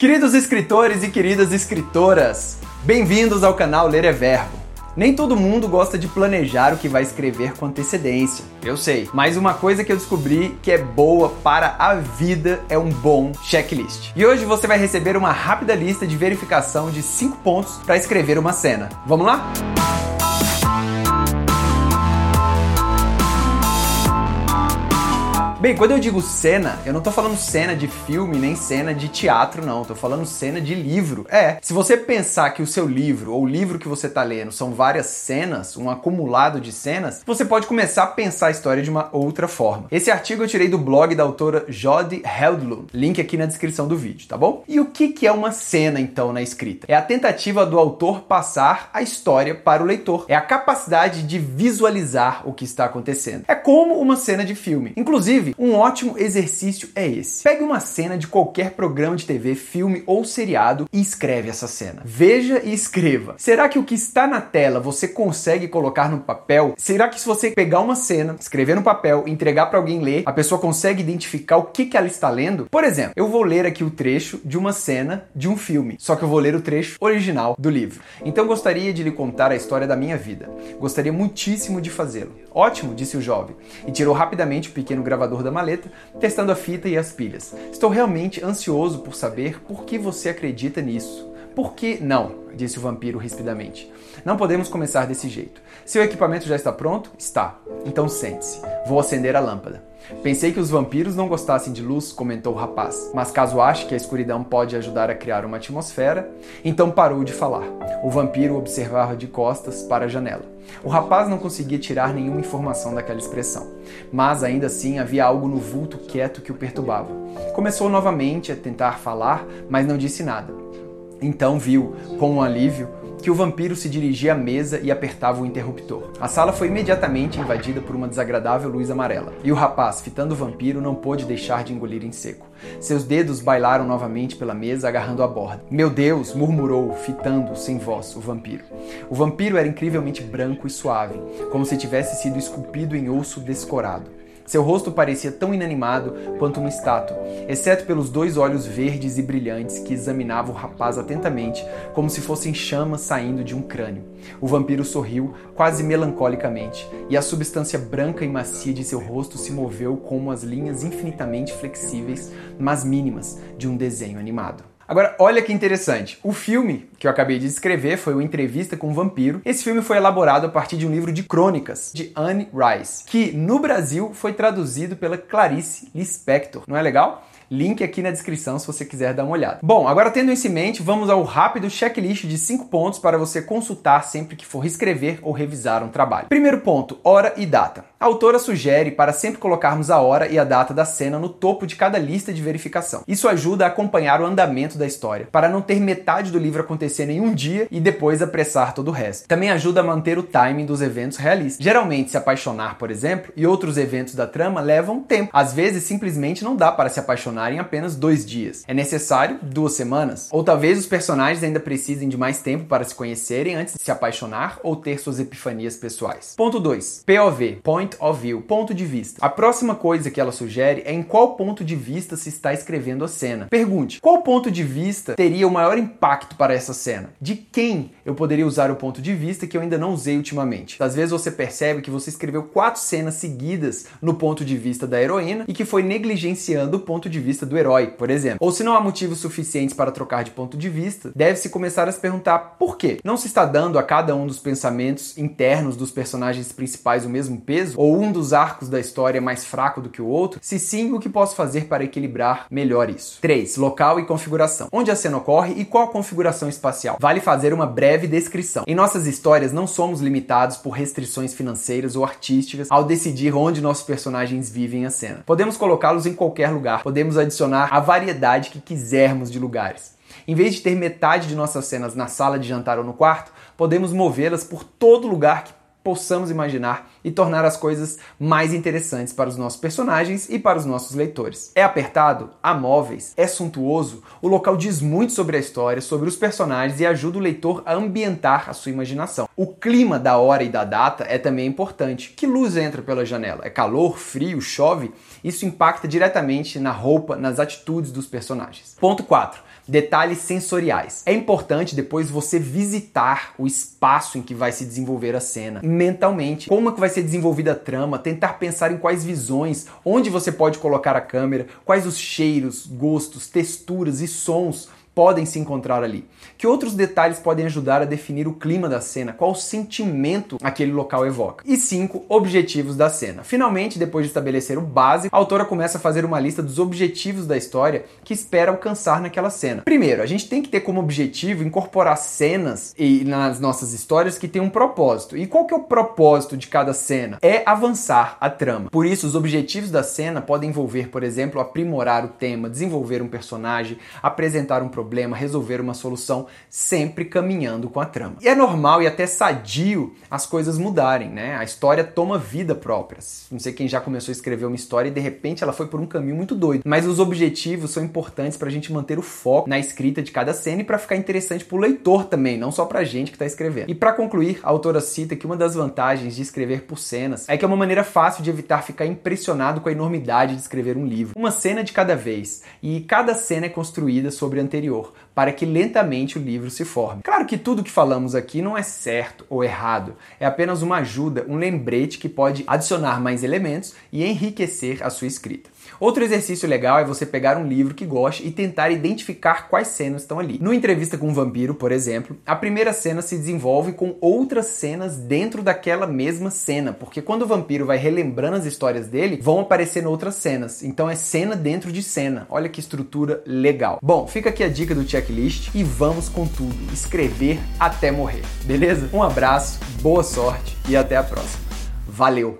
Queridos escritores e queridas escritoras, bem-vindos ao canal Ler é Verbo. Nem todo mundo gosta de planejar o que vai escrever com antecedência, eu sei, mas uma coisa que eu descobri que é boa para a vida é um bom checklist. E hoje você vai receber uma rápida lista de verificação de 5 pontos para escrever uma cena. Vamos lá? Bem, quando eu digo cena, eu não tô falando cena de filme, nem cena de teatro, não. Tô falando cena de livro. É, se você pensar que o seu livro ou o livro que você tá lendo são várias cenas, um acumulado de cenas, você pode começar a pensar a história de uma outra forma. Esse artigo eu tirei do blog da autora Jodi Heldlund, link aqui na descrição do vídeo, tá bom? E o que, que é uma cena, então, na escrita? É a tentativa do autor passar a história para o leitor. É a capacidade de visualizar o que está acontecendo. É como uma cena de filme. Inclusive, um ótimo exercício é esse. Pegue uma cena de qualquer programa de TV, filme ou seriado e escreve essa cena. Veja e escreva. Será que o que está na tela você consegue colocar no papel? Será que se você pegar uma cena, escrever no papel, entregar para alguém ler, a pessoa consegue identificar o que, que ela está lendo? Por exemplo, eu vou ler aqui o trecho de uma cena de um filme, só que eu vou ler o trecho original do livro. Então gostaria de lhe contar a história da minha vida. Gostaria muitíssimo de fazê-lo. Ótimo, disse o jovem, e tirou rapidamente o pequeno gravador da maleta, testando a fita e as pilhas. Estou realmente ansioso por saber por que você acredita nisso. Por que não? disse o vampiro rispidamente. Não podemos começar desse jeito. Seu equipamento já está pronto? Está. Então sente-se. Vou acender a lâmpada. Pensei que os vampiros não gostassem de luz, comentou o rapaz, mas caso ache que a escuridão pode ajudar a criar uma atmosfera, então parou de falar. O vampiro observava de costas para a janela. O rapaz não conseguia tirar nenhuma informação daquela expressão, mas ainda assim havia algo no vulto quieto que o perturbava. Começou novamente a tentar falar, mas não disse nada. Então viu, com um alívio, que o vampiro se dirigia à mesa e apertava o interruptor. A sala foi imediatamente invadida por uma desagradável luz amarela, e o rapaz, fitando o vampiro, não pôde deixar de engolir em seco. Seus dedos bailaram novamente pela mesa, agarrando a borda. Meu Deus! murmurou, fitando, sem voz, o vampiro. O vampiro era incrivelmente branco e suave, como se tivesse sido esculpido em osso descorado. Seu rosto parecia tão inanimado quanto uma estátua, exceto pelos dois olhos verdes e brilhantes que examinavam o rapaz atentamente, como se fossem chamas saindo de um crânio. O vampiro sorriu, quase melancolicamente, e a substância branca e macia de seu rosto se moveu como as linhas infinitamente flexíveis, mas mínimas, de um desenho animado. Agora, olha que interessante. O filme que eu acabei de escrever foi o Entrevista com o Vampiro. Esse filme foi elaborado a partir de um livro de crônicas de Anne Rice, que no Brasil foi traduzido pela Clarice Lispector. Não é legal? Link aqui na descrição se você quiser dar uma olhada. Bom, agora tendo isso em mente, vamos ao rápido checklist de 5 pontos para você consultar sempre que for escrever ou revisar um trabalho. Primeiro ponto, hora e data. A autora sugere para sempre colocarmos a hora e a data da cena no topo de cada lista de verificação. Isso ajuda a acompanhar o andamento da história, para não ter metade do livro acontecer em um dia e depois apressar todo o resto. Também ajuda a manter o timing dos eventos realistas. Geralmente, se apaixonar, por exemplo, e outros eventos da trama levam tempo. Às vezes, simplesmente não dá para se apaixonar em apenas dois dias. É necessário duas semanas. Ou talvez os personagens ainda precisem de mais tempo para se conhecerem antes de se apaixonar ou ter suas epifanias pessoais. Ponto 2. POV, Point of View, ponto de vista. A próxima coisa que ela sugere é em qual ponto de vista se está escrevendo a cena. Pergunte, qual ponto de vista teria o maior impacto para essa cena? De quem eu poderia usar o ponto de vista que eu ainda não usei ultimamente? Às vezes você percebe que você escreveu quatro cenas seguidas no ponto de vista da heroína e que foi negligenciando o ponto de vista do herói, por exemplo. Ou se não há motivos suficientes para trocar de ponto de vista, deve-se começar a se perguntar por quê? Não se está dando a cada um dos pensamentos internos dos personagens principais o mesmo peso? Ou um dos arcos da história é mais fraco do que o outro? Se sim, o que posso fazer para equilibrar melhor isso? 3. Local e configuração. Onde a cena ocorre e qual a configuração espacial? Vale fazer uma breve descrição. Em nossas histórias, não somos limitados por restrições financeiras ou artísticas ao decidir onde nossos personagens vivem a cena. Podemos colocá-los em qualquer lugar, podemos adicionar a variedade que quisermos de lugares. Em vez de ter metade de nossas cenas na sala de jantar ou no quarto, podemos movê-las por todo lugar que possamos imaginar e tornar as coisas mais interessantes para os nossos personagens e para os nossos leitores. É apertado, há móveis, é suntuoso, o local diz muito sobre a história, sobre os personagens e ajuda o leitor a ambientar a sua imaginação. O clima da hora e da data é também importante. Que luz entra pela janela? É calor, frio, chove? Isso impacta diretamente na roupa, nas atitudes dos personagens. Ponto 4 Detalhes sensoriais. É importante depois você visitar o espaço em que vai se desenvolver a cena mentalmente. Como é que vai ser desenvolvida a trama, tentar pensar em quais visões, onde você pode colocar a câmera, quais os cheiros, gostos, texturas e sons podem se encontrar ali? Que outros detalhes podem ajudar a definir o clima da cena? Qual sentimento aquele local evoca? E cinco, objetivos da cena. Finalmente, depois de estabelecer o básico, a autora começa a fazer uma lista dos objetivos da história que espera alcançar naquela cena. Primeiro, a gente tem que ter como objetivo incorporar cenas e nas nossas histórias que têm um propósito. E qual que é o propósito de cada cena? É avançar a trama. Por isso, os objetivos da cena podem envolver, por exemplo, aprimorar o tema, desenvolver um personagem, apresentar um problema, resolver uma solução, sempre caminhando com a trama. E é normal e até sadio as coisas mudarem, né? A história toma vida própria. Não sei quem já começou a escrever uma história e de repente ela foi por um caminho muito doido. Mas os objetivos são importantes para a gente manter o foco na escrita de cada cena e para ficar interessante para o leitor também, não só para a gente que está escrevendo. E para concluir, a autora cita que uma das vantagens de escrever por cenas é que é uma maneira fácil de evitar ficar impressionado com a enormidade de escrever um livro. Uma cena de cada vez, e cada cena é construída sobre a anterior anterior, para que lentamente o livro se forme. Claro que tudo que falamos aqui não é certo ou errado, é apenas uma ajuda, um lembrete que pode adicionar mais elementos e enriquecer a sua escrita. Outro exercício legal é você pegar um livro que goste e tentar identificar quais cenas estão ali. No Entrevista com um Vampiro, por exemplo, a primeira cena se desenvolve com outras cenas dentro daquela mesma cena, porque quando o vampiro vai relembrando as histórias dele, vão aparecendo outras cenas. Então é cena dentro de cena. Olha que estrutura legal. Bom, fica aqui a dica do checklist e vamos com tudo. Escrever até morrer, beleza? Um abraço, boa sorte e até a próxima. Valeu!